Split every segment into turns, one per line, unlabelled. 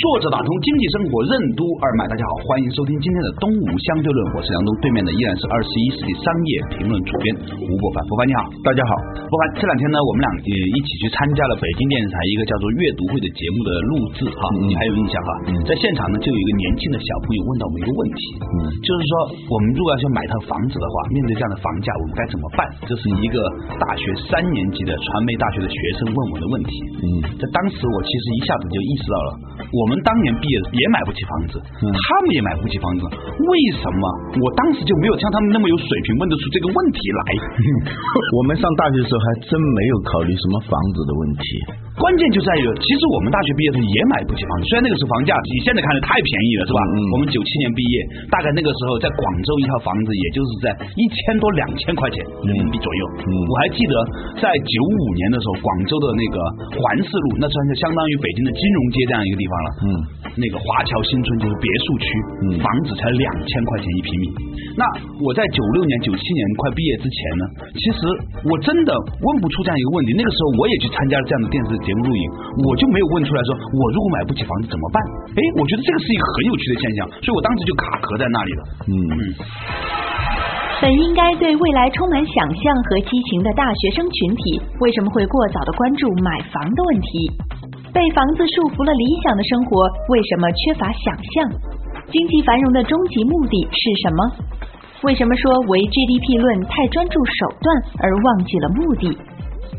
作者打通经济生活任督二脉，大家好，欢迎收听今天的东吴相对论，我是杨东，对面的依然是二十一世纪商业评论主编吴伯凡，伯凡你好，
大家好，
伯凡，这两天呢，我们俩也一起去参加了北京电视台一个叫做阅读会的节目的录制哈，你还有印象哈？在现场呢，就有一个年轻的小朋友问到我们一个问题，嗯，就是说我们如果要去买套房子的话，面对这样的房价，我们该怎么办？这是一个大学三年级的传媒大学的学生问我的问题，嗯，在当时我其实一下子就意识到了，我们当年毕业也买不起房子，他们也买不起房子，为什么我当时就没有像他们那么有水平问得出这个问题来？
我们上大学的时候还真没有考虑什么房子的问题。
关键就在于，其实我们大学毕业的时候也买不起房子，虽然那个时候房价比现在看来太便宜了，是吧？我们九七年毕业，大概那个时候在广州一套房子也就是在一千多两千块钱人民币左右。嗯我还记得在九五年的时候，广州的那个环市路，那算是相当于北京的金融街这样一个地方了。嗯，那个华侨新村就是别墅区，房子才两千块钱一平米。那我在九六年、九七年快毕业之前呢，其实我真的问不出这样一个问题。那个时候我也去参加了这样的电视节目录影，我就没有问出来说，我如果买不起房子怎么办？哎，我觉得这个是一个很有趣的现象，所以我当时就卡壳在那里了。嗯。
本应该对未来充满想象和激情的大学生群体，为什么会过早的关注买房的问题？被房子束缚了理想的生活，为什么缺乏想象？经济繁荣的终极目的是什么？为什么说唯 GDP 论太专注手段而忘记了目的？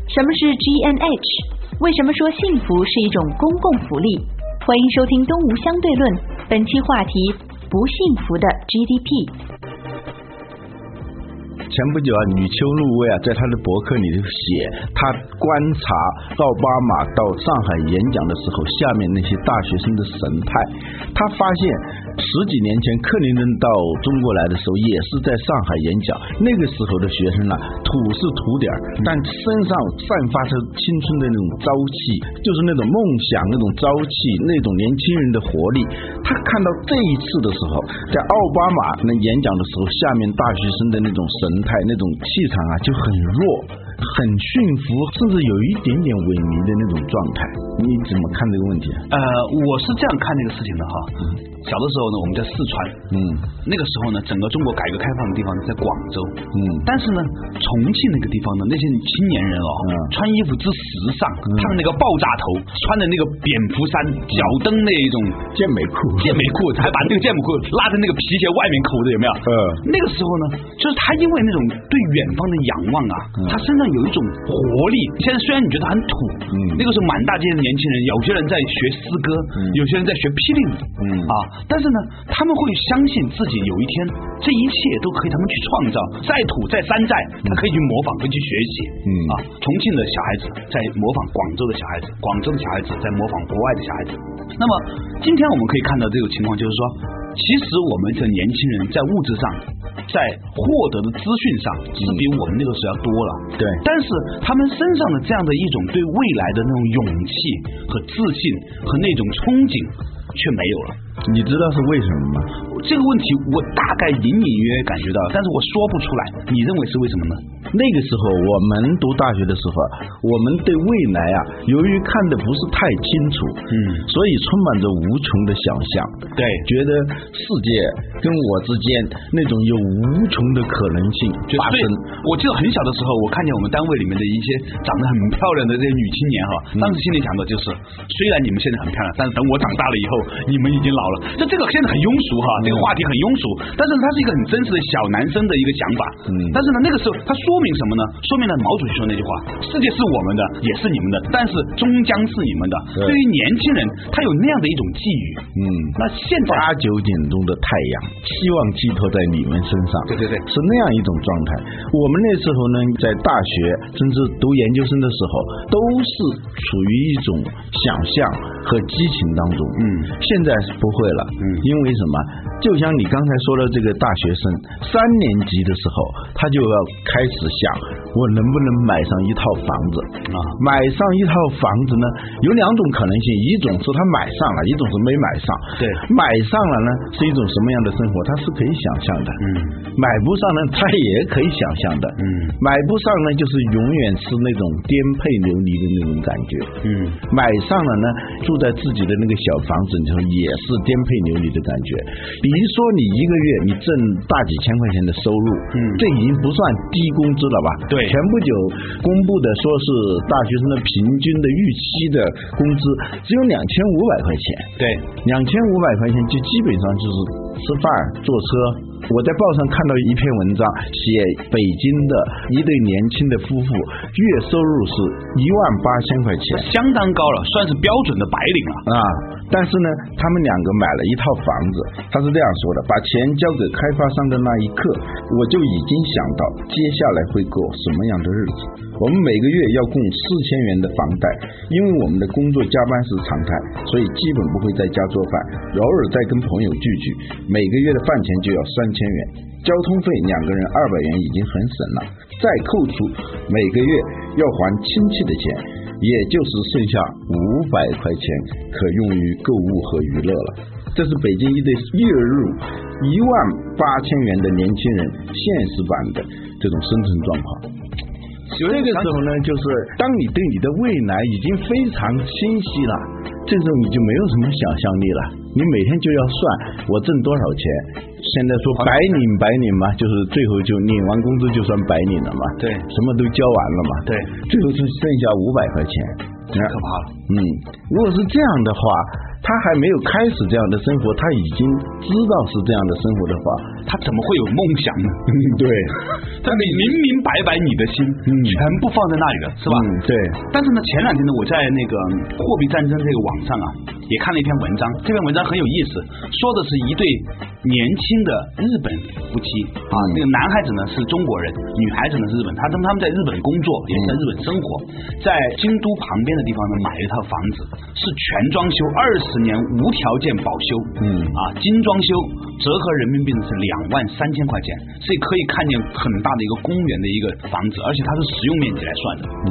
什么是 GNH？为什么说幸福是一种公共福利？欢迎收听《东吴相对论》，本期话题：不幸福的 GDP。
前不久啊，女秋露薇啊，在她的博客里头写，她观察奥巴马到上海演讲的时候，下面那些大学生的神态，他发现。十几年前，克林顿到中国来的时候，也是在上海演讲。那个时候的学生呢，土是土点，但身上散发出青春的那种朝气，就是那种梦想、那种朝气、那种年轻人的活力。他看到这一次的时候，在奥巴马那演讲的时候，下面大学生的那种神态、那种气场啊，就很弱。很驯服，甚至有一点点萎靡的那种状态，你怎么看这个问题？
呃，我是这样看这个事情的哈。小的时候呢，我们在四川，嗯，那个时候呢，整个中国改革开放的地方在广州，嗯，但是呢，重庆那个地方呢，那些青年人哦，穿衣服之时尚，他们那个爆炸头，穿的那个蝙蝠衫，脚蹬那一种
健美裤，
健美裤，还把那个健美裤拉在那个皮鞋外面扣着，有没有？嗯，那个时候呢，就是他因为那种对远方的仰望啊，他身上。有一种活力。现在虽然你觉得很土，嗯，那个时候满大街的年轻人，有些人在学诗歌，有些人在学霹雳舞，嗯啊，但是呢，他们会相信自己有一天这一切都可以他们去创造，再土再山寨，他可以去模仿，可以去学习，嗯啊，重庆的小孩子在模仿广州的小孩子，广州的小孩子在模仿国外的小孩子。那么今天我们可以看到这个情况，就是说。其实我们的年轻人在物质上，在获得的资讯上是比我们那个时候要多了。
对，
但是他们身上的这样的一种对未来的那种勇气和自信和那种憧憬却没有了。
你知道是为什么吗？
这个问题我大概隐隐约约感觉到，但是我说不出来。你认为是为什么呢？
那个时候我们读大学的时候，我们对未来啊，由于看的不是太清楚，嗯，所以充满着无穷的想象。
对，
觉得世界跟我之间那种有无穷的可能性发生。
我记得很小的时候，我看见我们单位里面的一些长得很漂亮的这些女青年哈，当时心里想的就是，虽然你们现在很漂亮，但是等我长大了以后，你们已经老了。就这个现在很庸俗哈，这个话题很庸俗，但是它是一个很真实的小男生的一个想法。嗯，但是呢，那个时候它说。明什么呢？说明了毛主席说那句话：世界是我们的，也是你们的，但是终将是你们的。
对
对于年轻人，他有那样的一种寄语。
嗯，
那现在
八九点钟的太阳，希望寄托在你们身上。
对对对
是那样一种状态。我们那时候呢，在大学甚至读研究生的时候，都是处于一种想象和激情当中。
嗯
现在不会了。
嗯
因为什么？就像你刚才说的，这个大学生三年级的时候，他就要开始想，我能不能买上一套房子
啊
买上一套房子呢，有两种可能性，一种是他买上了，一种是没买上。
对
买上了呢是一种什么样的生活，他是可以想象的。
嗯
买不上呢，他也可以想象的。
嗯
买不上呢，就是永远是那种颠沛流离的那种感觉。
嗯
买上了呢，住在自己的那个小房子里头，也是颠沛流离的感觉。比如说，你一个月你挣大几千块钱的收入，
嗯
这已经不算低工资了吧？
对
前不久公布的说是大学生的平均的预期的工资只有两千五百块钱。
对，
两千五百块钱就基本上就是吃饭、坐车。我在报上看到一篇文章，写北京的一对年轻的夫妇月收入是一万八千块钱
相当高了，算是标准的白领了。
啊，但是呢，他们两个买了一套房子，他是这样说的：把钱交给开发商的那一刻，我就已经想到接下来会过什么样的日子。我们每个月要供四千元的房贷，因为我们的工作加班是常态，所以基本不会在家做饭，偶尔再跟朋友聚聚，每个月的饭钱就要三千元。交通费两个人二百元已经很省了，再扣除每个月要还亲戚的钱，也就是剩下五百块钱可用于购物和娱乐了。这是北京一对月入一万八千元的年轻人现实版的这种生存状况。这个时候呢，就是当你对你的未来已经非常清晰了，这时候你就没有什么想象力了。你每天就要算我挣多少钱。现在说白领白领嘛，就是最后就领完工资就算白领了嘛。
对
什么都交完了嘛。
对，
最后是剩下五百块钱。
太可怕了。
嗯，如果是这样的话，他还没有开始这样的生活，他已经知道是这样的生活的话，
他怎么会有梦想呢？
对，
他明明明白白你的心，
嗯。
全部放在那里了，是吧？
嗯，对，
但是呢，前两天呢，我在那个货币战争这个网上啊，也看了一篇文章，这篇文章很有意思，说的是一对年轻的日本夫妻啊，那个男孩子呢是中国人，女孩子呢是日本，他他们他们在日本工作，也在日本生活，在京都旁边的地方呢买了一套房子，是全装修，二十年无条件保修，
嗯
啊，精装修，折合人民币呢是两万三千块钱，所以可以看见很大的一个公园的一个房子，而且它是实用面积来算的。
嗯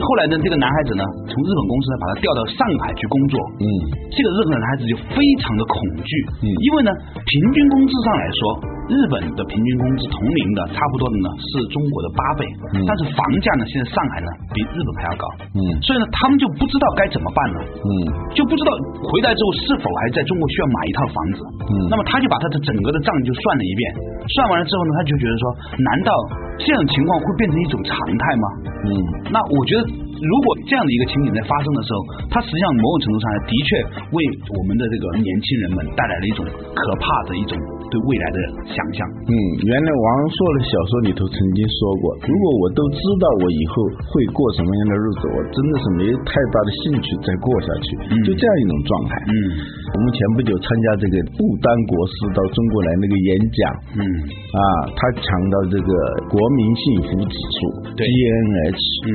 后来呢，这个男孩子呢，从日本公司呢把他调到上海去工作。
嗯
这个日本男孩子就非常的恐惧，
嗯
因为呢，平均工资上来说，日本的平均工资同龄的差不多的呢是中国的八倍，
嗯。
但是房价呢，现在上海呢比日本还要高，
嗯。
所以呢，他们就不知道该怎么办了。
嗯。
就不知道回来之后是否还在中国需要买一套房子。
嗯。
那么他就把他的整个的账就算了一遍，算完了之后呢，他就觉得说，难道这种情况会变成一种常态吗？
嗯。
那我觉得，如果这样的一个情景在发生的时候，它实际上某种程度上的确为我们的这个年轻人们带来了一种可怕的一种对未来的想象。
嗯，原来王朔的小说里头曾经说过，如果我都知道我以后会过什么样的日子，我真的是没有太大的兴趣再过下去，
嗯
就这样一种状态。
嗯
我们前不久参加这个不丹国师到中国来那个演讲，
嗯
啊，他强调这个国民幸福指数
对
GNH，
嗯，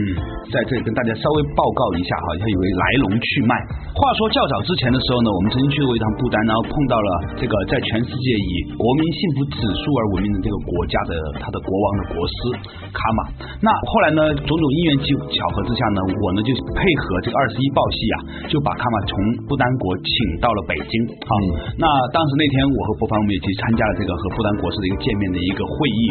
在这里跟大家稍微报告一下哈，它有个来龙去脉。话说较早之前的时候呢，我们曾经去过一趟不丹，然后碰到了这个在全世界以国民幸福指数而闻名的这个国家的他的国王的国师卡玛。那后来呢，种种因缘机巧合之下呢，我呢就配合这个二十一报系啊，就把卡玛从不丹国请到了北京。好，那当时那天我和博凡我们也去参加了这个和不丹国师的一个见面的一个会议。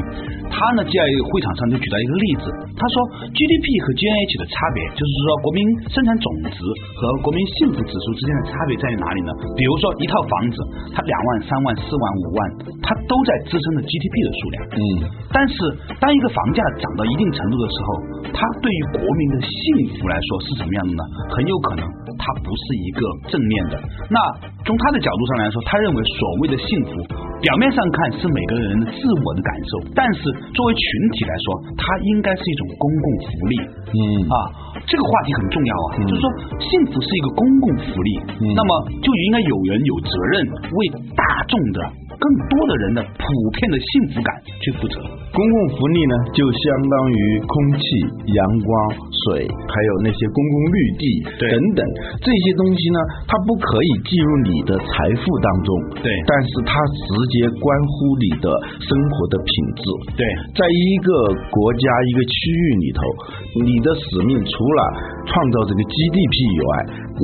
他呢在会场上就举到一个例子，他说 GDP 和 GNH 的差别，就是说国民生产总值和国民幸福指数之间的差别在于哪里呢？比如说一套房子，它两万、三万、四万、五万，它都在支撑着 GDP 的数量。
嗯
但是当一个房价涨到一定程度的时候，它对于国民的幸福来说是什么样的呢？很有可能它不是一个正面的。那从他的角度上来说，他认为所谓的幸福不表面上看是每个人的自我的感受，但是作为群体来说，它应该是一种公共福利。
嗯
啊，这个话题很重要啊，就是说幸福是一个公共福利，那么就应该有人有责任为大众的更多的人的普遍的幸福感去负责。
公共福利呢，就相当于空气、阳光、水，还有那些公共绿地等等这些东西呢，它不可以计入你的财富当中，
对
但是它直接关乎你的生活的品质。
对
在一个国家一个区域里头，你的使命除了创造这个 GDP 以外，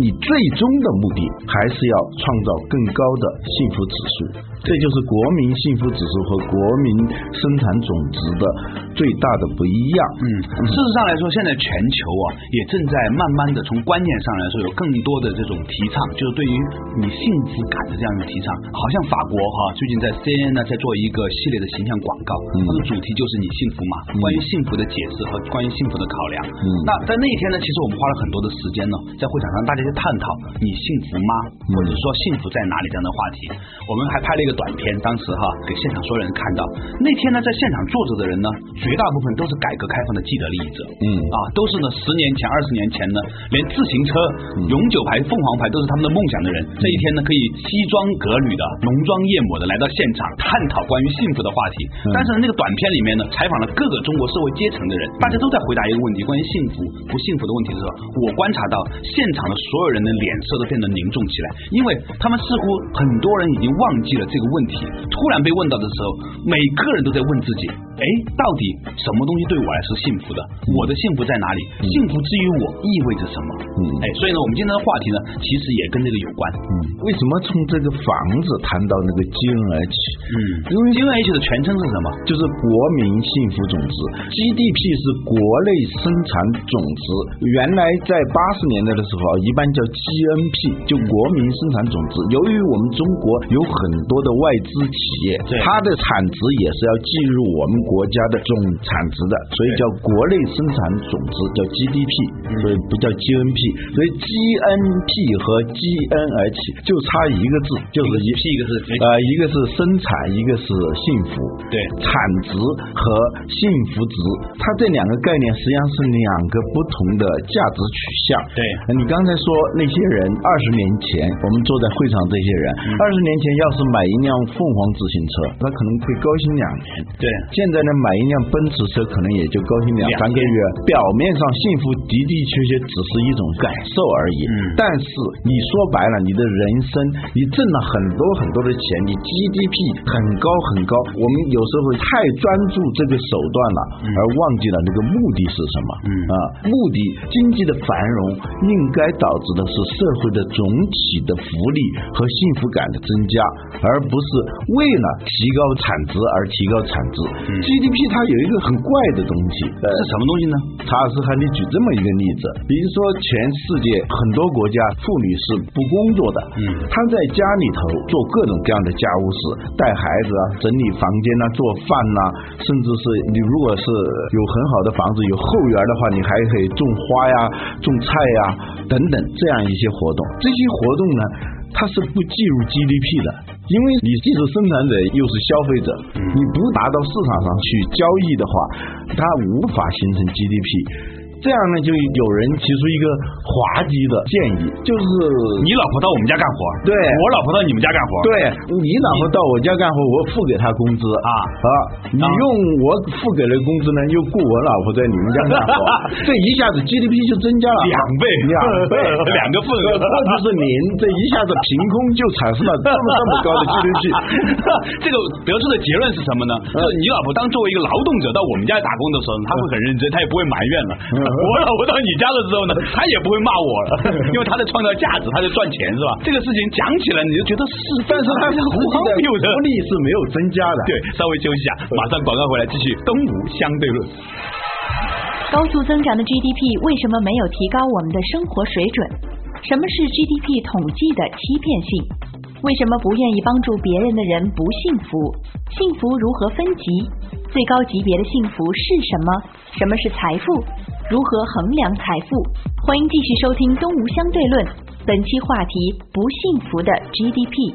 你最终的目的还是要创造更高的幸福指数。这就是国民幸福指数和国民生产总值的最大的不一样。
嗯，事实上来说，现在全球啊，也正在慢慢的从观念上来说，有更多的这种提倡，就是对于你幸福感的这样一个提倡。好像法国哈、最近在 CNN 呢在做一个系列的形象广告，它的主题就是你幸福吗？关于幸福的解释和关于幸福的考量。
嗯
那在那一天呢，其实我们花了很多的时间呢，在会场上大家去探讨你幸福吗，或者说幸福在哪里这样的话题。我们还拍了一个短片，当时哈给现场所有人看到。那天呢，在现场坐着的人呢，绝大部分都是改革开放的既得利益者。
嗯
啊，都是呢十年前、二十年前呢，连自行车、永久牌、凤凰牌都是他们的梦想的人。这一天呢，可以西装革履的、浓妆艳抹的来到现场，探讨关于幸福的话题。但是呢，那个短片里面呢，采访了各个中国社会阶层的人，大家都在回答一个问题：关于幸福不幸福的问题的时候，我观察到现场的所有人的脸色都变得凝重起来，因为他们似乎很多人已经忘记了这个问题。突然被问到的时候，每个人都在问自己：哎，到底什么东西对我来是幸福的？我的幸福在哪里？幸福之于我意味着什么？
嗯
哎，所以呢，我们今天的话题呢，其实也跟这个有关。
嗯，为什么从这个房子谈到那个 GNH？
嗯，因为 GNH 的全称是什么？
就是国民幸福总值，GDP 是国内生产总值。原来在八十年代的时候啊，一般叫 GNP，就国民生产总值。由于我们中国有很多的外资企业
对，
它的产值也是要计入我们国家的总产值的，所以叫国内生产总值，叫 GDP，所以不叫 GNP。所以 GNP 和 GNH 就差一个字，就是一
一个是
呃，一个是生产，一个是幸福。
对
产值和幸福值，它这两个概念实际上是两个不同的价值取向。
对
呃你刚才说那些人二十年前，我们坐在会场这些人，二十、年前要是买一辆凤凰自行车，那可能会高兴两年。
对
现在呢，买一辆奔驰车可能也就高兴两
两
三个月。表面上幸福的的确确只是一种感受而已。
嗯
但是你说白了，你的人生，你挣了很多很多的钱，你 GDP 很高很高，我们有时候太专注这个手段了，而忘记了那个目的是什么。
嗯
啊，目的经济的繁荣应该导致的是社会的总体的福利和幸福感的增加，而不是为了提高产值而提高产值。GDP 它有一个很怪的东西，呃，
是什么东西呢？
查尔斯·汉尼举这么一个例子，比如说全世界很多国家妇女是不工作的，
嗯。
她在家里头做各种各样的家务事，带孩子啊，整理房间啊，做饭呐、甚至是你如果是有很好的房子，有后园的话，你还可以种花呀、种菜呀等等这样一些活动。这些活动呢，它是不计入 GDP 的，因为你既是生产者又是消费者，你不达到市场上去交易的话，它无法形成 GDP。这样呢，就有人提出一个滑稽的建议，就是
你老婆到我们家干活，
对。
我老婆到你们家干活，
对你老婆到我家干活，我付给她工资
啊
啊，你用我付给的工资呢，又雇我老婆在你们家干活，这一下子 GDP 就增加了
两倍。
两倍，
两个份额。
或者是您这一下子凭空就产生了这么这么高的 GDP，
这个得出的结论是什么呢？就是你老婆当作为一个劳动者到我们家打工的时候，她会很认真，她也不会埋怨了。我老婆到你家的时候呢，她也不会骂我了，因为她在创造价值，她在赚钱，是吧？这个事情讲起来你就觉得是，但是他的。
福利是没有增加的。
对，稍微休息一下，马上广告回来继续东吴相对论。
高速增长的 GDP 为什么没有提高我们的生活水准？什么是 GDP 统计的欺骗性？为什么不愿意帮助别人的人不幸福？幸福如何分级？最高级别的幸福是什么？什么是财富？如何衡量财富？欢迎继续收听《东吴相对论》，本期话题：不幸福的 GDP。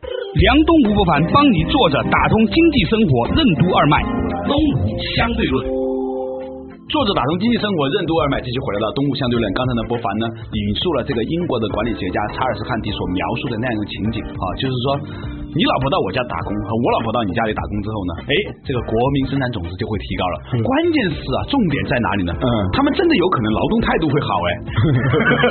梁东吴伯凡帮你坐着打通经济生活任督二脉，东吴相对论。
作者打通经济生活任督二脉，继续回来到东吴相对论。刚才呢，博凡呢引述了这个英国的管理学家查尔斯汉迪所描述的那样一个情景啊，就是说。你老婆到我家打工和我老婆到你家里打工之后呢，哎，这个国民生产总值就会提高了。关键是啊，重点在哪里呢？嗯，他们真的有可能劳动态度会好哎，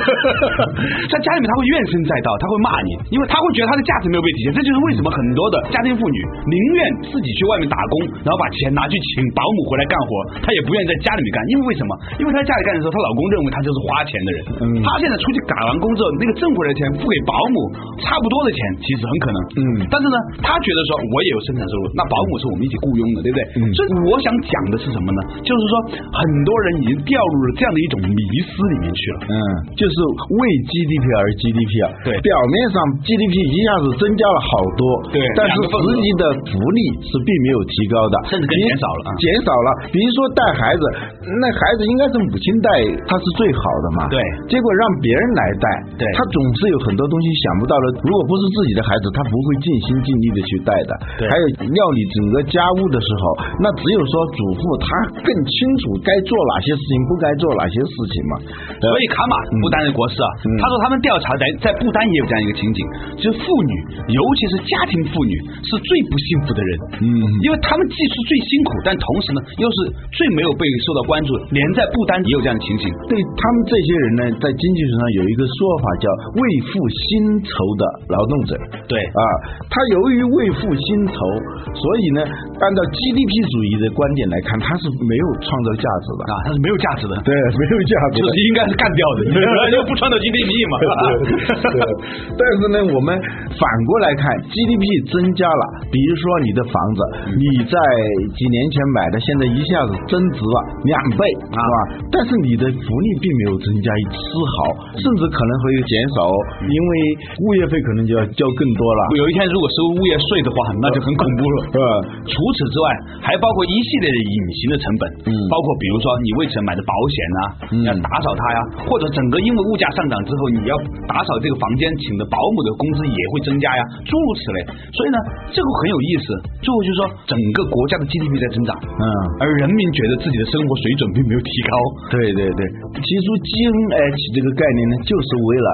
在家里面他会怨声载道，他会骂你，因为他会觉得他的价值没有被体现。这就是为什么很多的家庭妇女宁愿自己去外面打工，然后把钱拿去请保姆回来干活，她也不愿意在家里面干。因为为什么？因为她在家里干的时候，她老公认为她就是花钱的人。嗯，她现在出去打完工之后，那个挣回来的钱付给保姆差不多的钱，其实很可能。嗯。但是呢，他觉得说我也有生产收入，那保姆是我们一起雇佣的，对不对？所以我想讲的是什么呢？就是说，很多人已经掉入了这样的一种迷思里面去了。
嗯，就是为 GDP 而 GDP 啊。
对，
表面上 GDP 一下子增加了好多，
对，
但是实际的福利是并没有提高的，
甚至更减少了。
减少了，比如说带孩子，那孩子应该是母亲带，他是最好的嘛。
对，
结果让别人来带，
对，
他总是有很多东西想不到的。如果不是自己的孩子，他不会尽心尽力。的去带的，还有料理整个家务的时候，那只有说主妇她更清楚该做哪些事情，不该做哪些事情嘛。
所以卡马不丹的国师啊，他说他们调查在在不丹也有这样一个情景，就是妇女，尤其是家庭妇女是最不幸福的人，嗯，因为他们既是最辛苦，但同时呢又是最没有被受到关注，连在不丹也有这样的情形。
对他们这些人呢，在经济学上有一个说法叫为赋薪酬的劳动者，
对
啊，他由于于为赋新愁，所以呢，按照 GDP 主义的观点来看，它是没有创造价值的
啊，它是没有价值的，
对，没有价值，
就是应该是干掉的，又不创造 GDP 嘛。
但是呢，我们反过来看，GDP 增加了，比如说你的房子，你在几年前买的，现在一下子增值了两倍，是吧？但是你的福利并没有增加一丝毫，甚至可能会减少，因为物业费可能就要交更多了。
有一天如果收物业税的话，那就很恐怖了。
呃，
除此之外，还包括一系列的隐形的成本，嗯，包括比如说你为此买的保险呐，要打扫它呀，或者整个因为物价上涨之后，你要打扫这个房间，请的保姆的工资也会增加呀，诸如此类。所以呢，这个很有意思。最后就是说，整个国家的 GDP 在增长，嗯，而人民觉得自己的生活水准并没有提高。
对对对，提出 GNH 这个概念呢，就是为了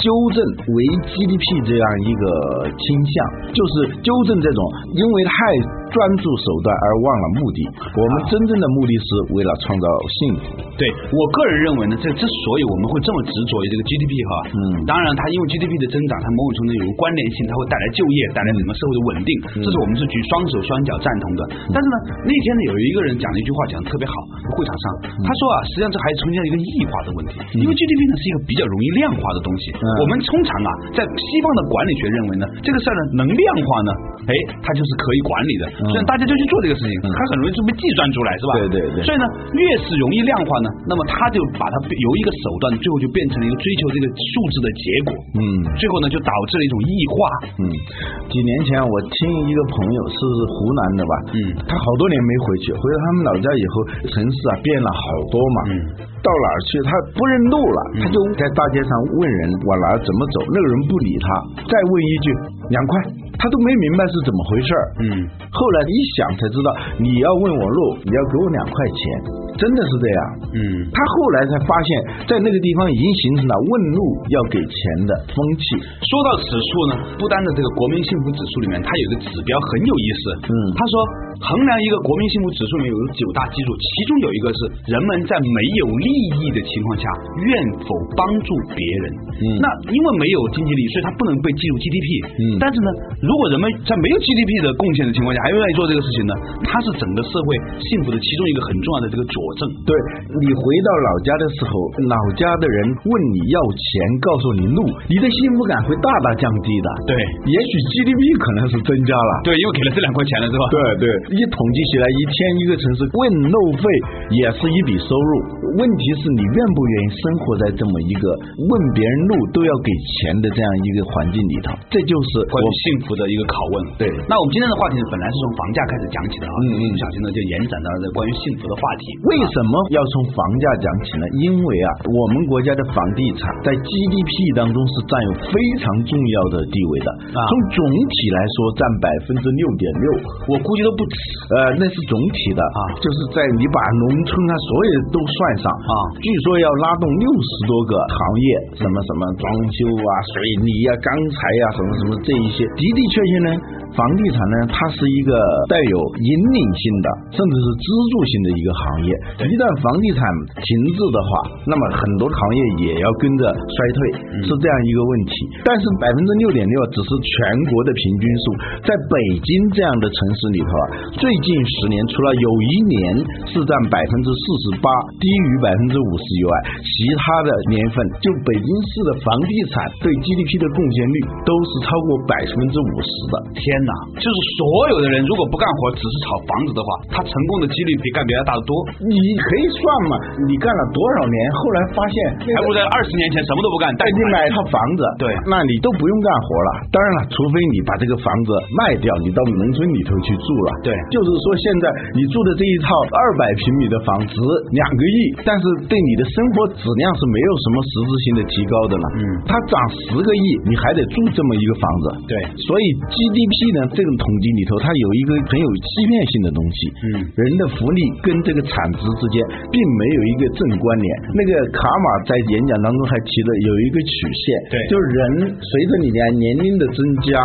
纠正为 GDP 这样一个倾向。就是纠正这种因为太专注手段而忘了目的。我们真正的目的是为了创造幸福。
对我个人认为呢，这之所以我们会这么执着于这个 GDP 哈，嗯，当然它因为 GDP 的增长，它某种程度有个关联性，它会带来就业，带来整个社会的稳定，这是我们是举双手双脚赞同的。但是呢，那天呢有一个人讲了一句话，讲的特别好，会场上他说啊，实际上这还出现了一个异化的问题，因为 GDP 呢是一个比较容易量化的东西。我们通常啊，在西方的管理学认为呢，这个事儿呢能。量化呢？哎，它就是可以管理的，所以大家就去做这个事情，它很容易就被计算出来，是吧？
对对对。
所以呢，越是容易量化呢，那么它就把它由一个手段，最后就变成了一个追求这个数字的结果。嗯。最后呢，就导致了一种异化。
嗯。几年前我听一个朋友是湖南的吧，嗯，他好多年没回去，回到他们老家以后，城市啊变了好多嘛。嗯。到哪儿去？他不认路了，他就在大街上问人往哪儿怎么走，那个人不理他，再问一句两块。他都没明白是怎么回事儿，嗯，后来一想才知道，你要问我路，你要给我两块钱，真的是这样，嗯，他后来才发现，在那个地方已经形成了问路要给钱的风气。
说到此处呢，不丹的这个国民幸福指数里面，它有个指标很有意思，嗯，他说衡量一个国民幸福指数里面有九大基础，其中有一个是人们在没有利益的情况下愿否帮助别人，嗯，那因为没有经济利益，所以它不能被计入 GDP，嗯，但是呢。如果人们在没有 GDP 的贡献的情况下还愿意做这个事情呢？它是整个社会幸福的其中一个很重要的这个佐证。
对你回到老家的时候，老家的人问你要钱，告诉你路，你的幸福感会大大降低的。
对，
也许 GDP 可能是增加了。
对，因为给了这两块钱了，是吧？
对对，一统计起来，一天一个城市问路费也是一笔收入。问题是你愿不愿意生活在这么一个问别人路都要给钱的这样一个环境里头？这就是
关于幸福。的一个拷问。
对
那我们今天的话题呢，本来是从房价开始讲起的啊，
嗯嗯
不小心呢就延展到了这关于幸福的话题。
为什么要从房价讲起呢？因为啊，我们国家的房地产在 GDP 当中是占有非常重要的地位的。
啊
从总体来说，占百分之六点六，我估计都不止。呃，那是总体的
啊
就是在你把农村啊所有都算上
啊
据说要拉动六十多个行业，什么什么装修啊、水泥啊、钢材啊，什么什么这一些，的的确确呢，房地产呢，它是一个带有引领性的，甚至是支柱性的一个行业。一旦房地产停滞的话，那么很多行业也要跟着衰退，是这样一个问题。但是百分之六点六只是全国的平均数，在北京这样的城市里头啊，最近十年除了有一年是占百分之四十八，低于百分之五十以外，其他的年份就北京市的房地产对 GDP 的贡献率都是超过百分之五十的。
天哪，就是所有的人如果不干活，只是炒房子的话，他成功的几率比干别的大得多。
你可以算嘛，你干了多少年，后来发现
还不如在二十年前什么都不干，贷
哎，你
款
买套房子，
对
那你都不用干活了。当然了，除非你把这个房子卖掉，你到农村里头去住了。
对
就是说现在你住的这一套二百平米的房值两个亿，但是对你的生活质量是没有什么实质性的提高的了。
嗯
它涨十个亿，你还得住这么一个房子。
对
所以 GDP 呢，这种统计里头，它有一个很有欺骗性的东西。
嗯
人的福利跟这个产值之间并没有一个正关联。那个卡马在演讲当中还提了有一个曲线，
对
就是人随着你的年龄的增加，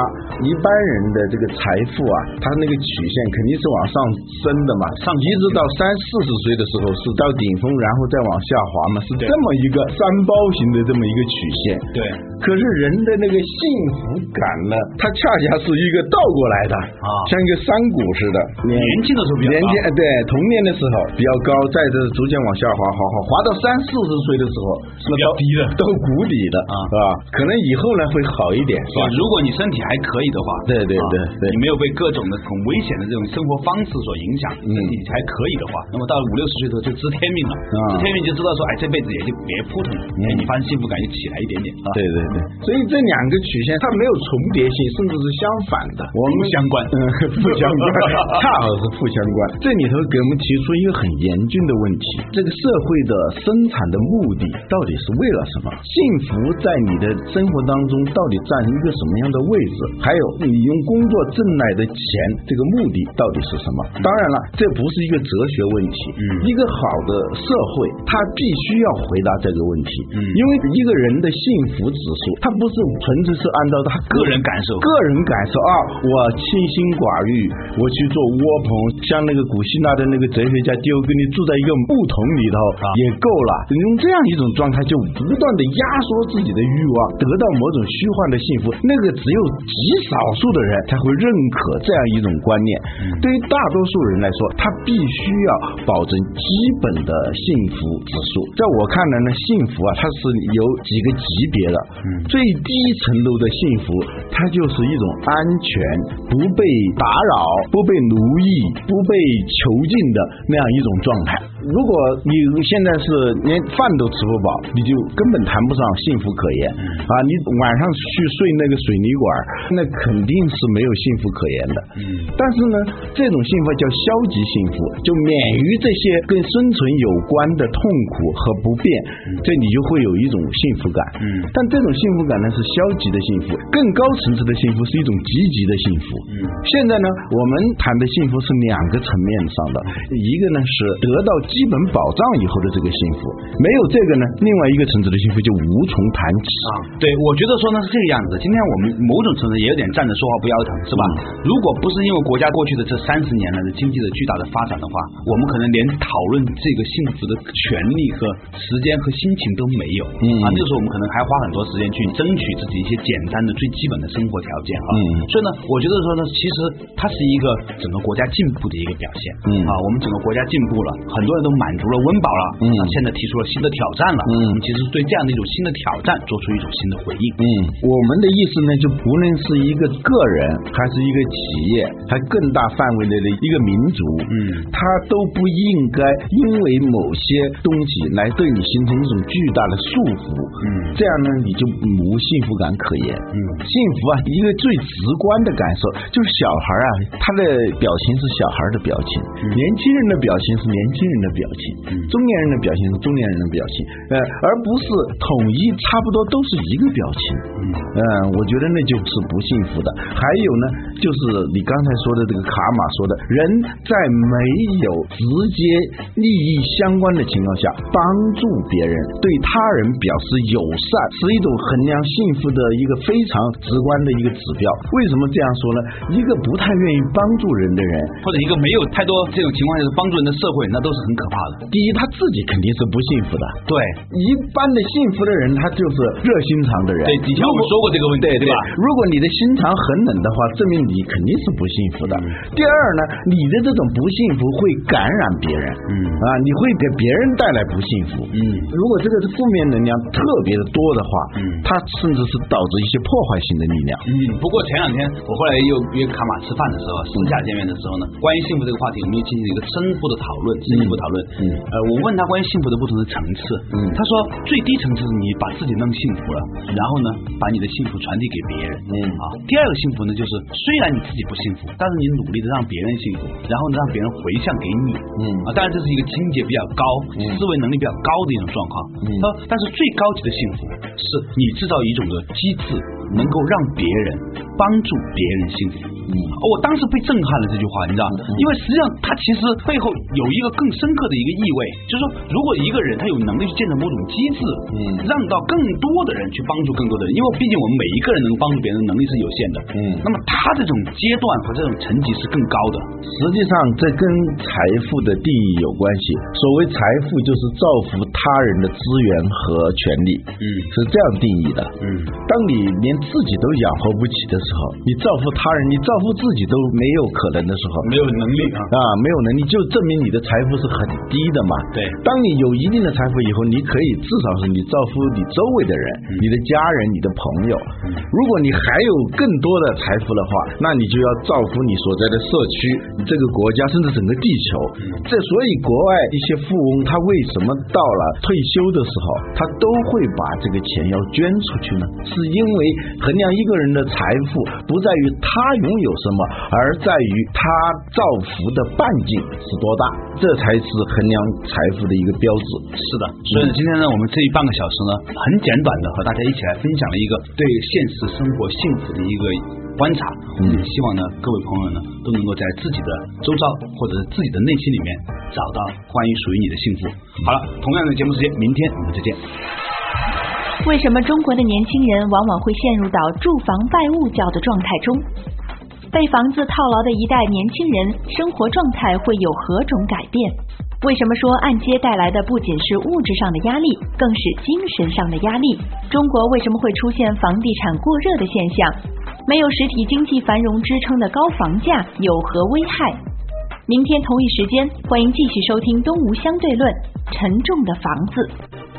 一般人的这个财富啊，它那个曲线肯定是往上升的嘛，上一直到三四十岁的时候是到顶峰，然后再往下滑嘛，是这么一个三包型的这么一个曲线。
对
可是人的那个幸福感呢，它恰恰是一个倒过来的
啊
像一个山谷似的，年
年轻的时候比较高
年轻呃对童年的时候比较高，再这逐渐往下滑，滑滑滑到三四十岁的时候是
比较低的
到谷底的
啊
是吧？可能以后呢会好一点，是吧？
如果你身体还可以的话，
对对对
你没有被各种的很危险的这种生活方式所影响，
嗯
身体还可以的话，那么到了五六十岁的时候就知天命了，
啊
知天命就知道说，哎，这辈子也就别扑腾了，哎，你发现幸福感就起来一点点啊，
对对对，所以这两个曲线它没有重叠性，甚至是相反的。我们
不相关
嗯，不相关，恰好是不相关。这里头给我们提出一个很严峻的问题：这个社会的生产的目的到底是为了什么？幸福在你的生活当中到底占一个什么样的位置？还有你用工作挣来的钱，这个目的到底是什么？当然了，这不是一个哲学问题。
嗯
一个好的社会，它必须要回答这个问题。
嗯
因为一个人的幸福指数，他不是纯粹是按照他
个人感受
个人感受啊，我清心寡欲，我去做窝棚，像那个古希腊的那个哲学家就跟你住在一个木桶里头也够了。用这样一种状态，就不断的压缩自己的欲望，得到某种虚幻的幸福。那个只有极少数的人才会认可这样一种观念。对于大多数人来说，他必须要保证基本的幸福指数。在我看来呢，幸福啊，它是有几个级别的。最低层楼的幸福，它就是一种安全、不被打扰、不被奴役、不被囚禁的那样一种状态。如果你现在是连饭都吃不饱，你就根本谈不上幸福可言啊！你晚上去睡那个水泥管，那肯定是没有幸福可言的。
嗯
但是呢，这种幸福叫消极幸福，就免于这些跟生存有关的痛苦和不便，这你就会有一种幸福感。
嗯
但这种幸福感呢是消极的幸福，更高层次的幸福是一种积极的幸福。
嗯
现在呢，我们谈的幸福是两个层面上的，一个呢是得到基本保障以后的这个幸福，没有这个呢，另外一个层次的幸福就无从谈起。
啊，对，我觉得说呢是这个样子。今天我们某种程度也有点站着说话不腰疼，是吧？如果不是因为国家过去的这三十年来的经济的巨大的发展的话，我们可能连讨论这个幸福的权利和时间和心情都没有。
嗯
啊，那个时候我们可能还花很多时间去争取自己一些简单的最基本的生活条件啊。
嗯
所以呢，我觉得说呢，其实它是一个整个国家进步的一个表现。
嗯
啊，我们整个国家进步了，很多人都满足了温饱了，
嗯。
那现在提出了新的挑战了，
嗯。
我们其实对这样的一种新的挑战做出一种新的回应。
嗯，我们的意思呢，就不论是一个个人，还是一个企业，还更大范围内的一个民族，
嗯。
他都不应该因为某些东西来对你形成一种巨大的束缚，
嗯。
这样呢，你就无幸福感可言。
嗯。
幸福啊，一个最直观的感受就是小孩啊，他的表情是小孩的表情，年轻人的表情是年轻人的表情，
嗯
中年人的表情是中年人的表情，呃，而不是统一差不多都是一个表情。
嗯
呃，我觉得那就是不幸福的。还有呢，就是你刚才说的这个卡玛说的，人在没有直接利益相关的情况下，帮助别人，对他人表示友善，是一种衡量幸福的一个非常直观的一个指标。为什么这样说呢？一个不太愿意帮助人的人，
或者一个没有太多这种情况下的帮助人的社会，那都是很可怕的。
第一，他自己肯定是不幸福的。
对
一般的幸福的人，他就是热心肠的人。
对，以前我们说过这个问题，
对
对吧？
如果你的心肠很冷的话，证明你肯定是不幸福的。第二呢，你的这种不幸福会感染别人，
嗯
啊，你会给别人带来不幸福。
嗯
如果这个是负面能量特别的多的话，
嗯
它甚至是导致一些破坏性的力量。
嗯，不过前两天我后来又约卡玛吃饭的时候，私下见面的时候呢，关于幸福这个话题，我们又进行了一个深入的讨论，深入的讨论。
嗯
呃，我问他关于幸福的不同的层次，
嗯
他说最低层次是你把自己弄幸福了，然后呢，把你的幸福传递给别人。
嗯
啊，第二个幸福呢，就是虽然你自己不幸福，但是你努力的让别人幸福，然后呢，让别人回向给你。
嗯
啊，当然这是一个境界比较高、
嗯
思维能力比较高的一种状况。
嗯
他说，但是最高级的幸福是你制造一种的机制，能够让别人帮助别人幸福。
嗯。
哦，我当时被震撼了这句话，你知道，因为实际上它其实背后有一个更深刻的一个意味，就是说，如果一个人他有能力去建设某种机制，
嗯。
让到更多的人去帮助更多的人，因为毕竟我们每一个人能帮助别人的能力是有限的，
嗯。
那么他这种阶段和这种层级是更高的，
实际上，这跟财富的定义有关系。所谓财富，就是造福他人的资源和权利，
嗯。
是这样定义的。
嗯。
当你连自己都养活不起的时候，你造福他人，你造福自己都没有可能的时候，
没有能力啊，
啊，没有能力，就证明你的财富是很低的嘛。
对
当你有一定的财富以后，你可以至少是你造福你周围的人、你的家人、你的朋友。如果你还有更多的财富的话，那你就要造福你所在的社区、你这个国家，甚至整个地球。这所以国外一些富翁，他为什么到了退休的时候，他都会把这个钱要捐出去呢？是因为衡量一个人的财富，不在于他拥有什么，而在于他造福的半径是多大，这才是衡量财富的一个标志。
是的，所以呢，今天呢，我们这一半个小时呢，很简短的和大家一起来分享了一个对现实生活幸福的一个观察。
嗯
也希望呢，各位朋友呢，都能够在自己的周遭或者是自己的内心里面找到关于属于你的幸福。好了，同样的节目时间，明天我们再见。
为什么中国的年轻人往往会陷入到住房拜物教的状态中？被房子套牢的一代年轻人生活状态会有何种改变？为什么说按揭带来的不仅是物质上的压力，更是精神上的压力？中国为什么会出现房地产过热的现象？没有实体经济繁荣支撑的高房价有何危害？明天同一时间，欢迎继续收听《东吴相对论》，沉重的房子。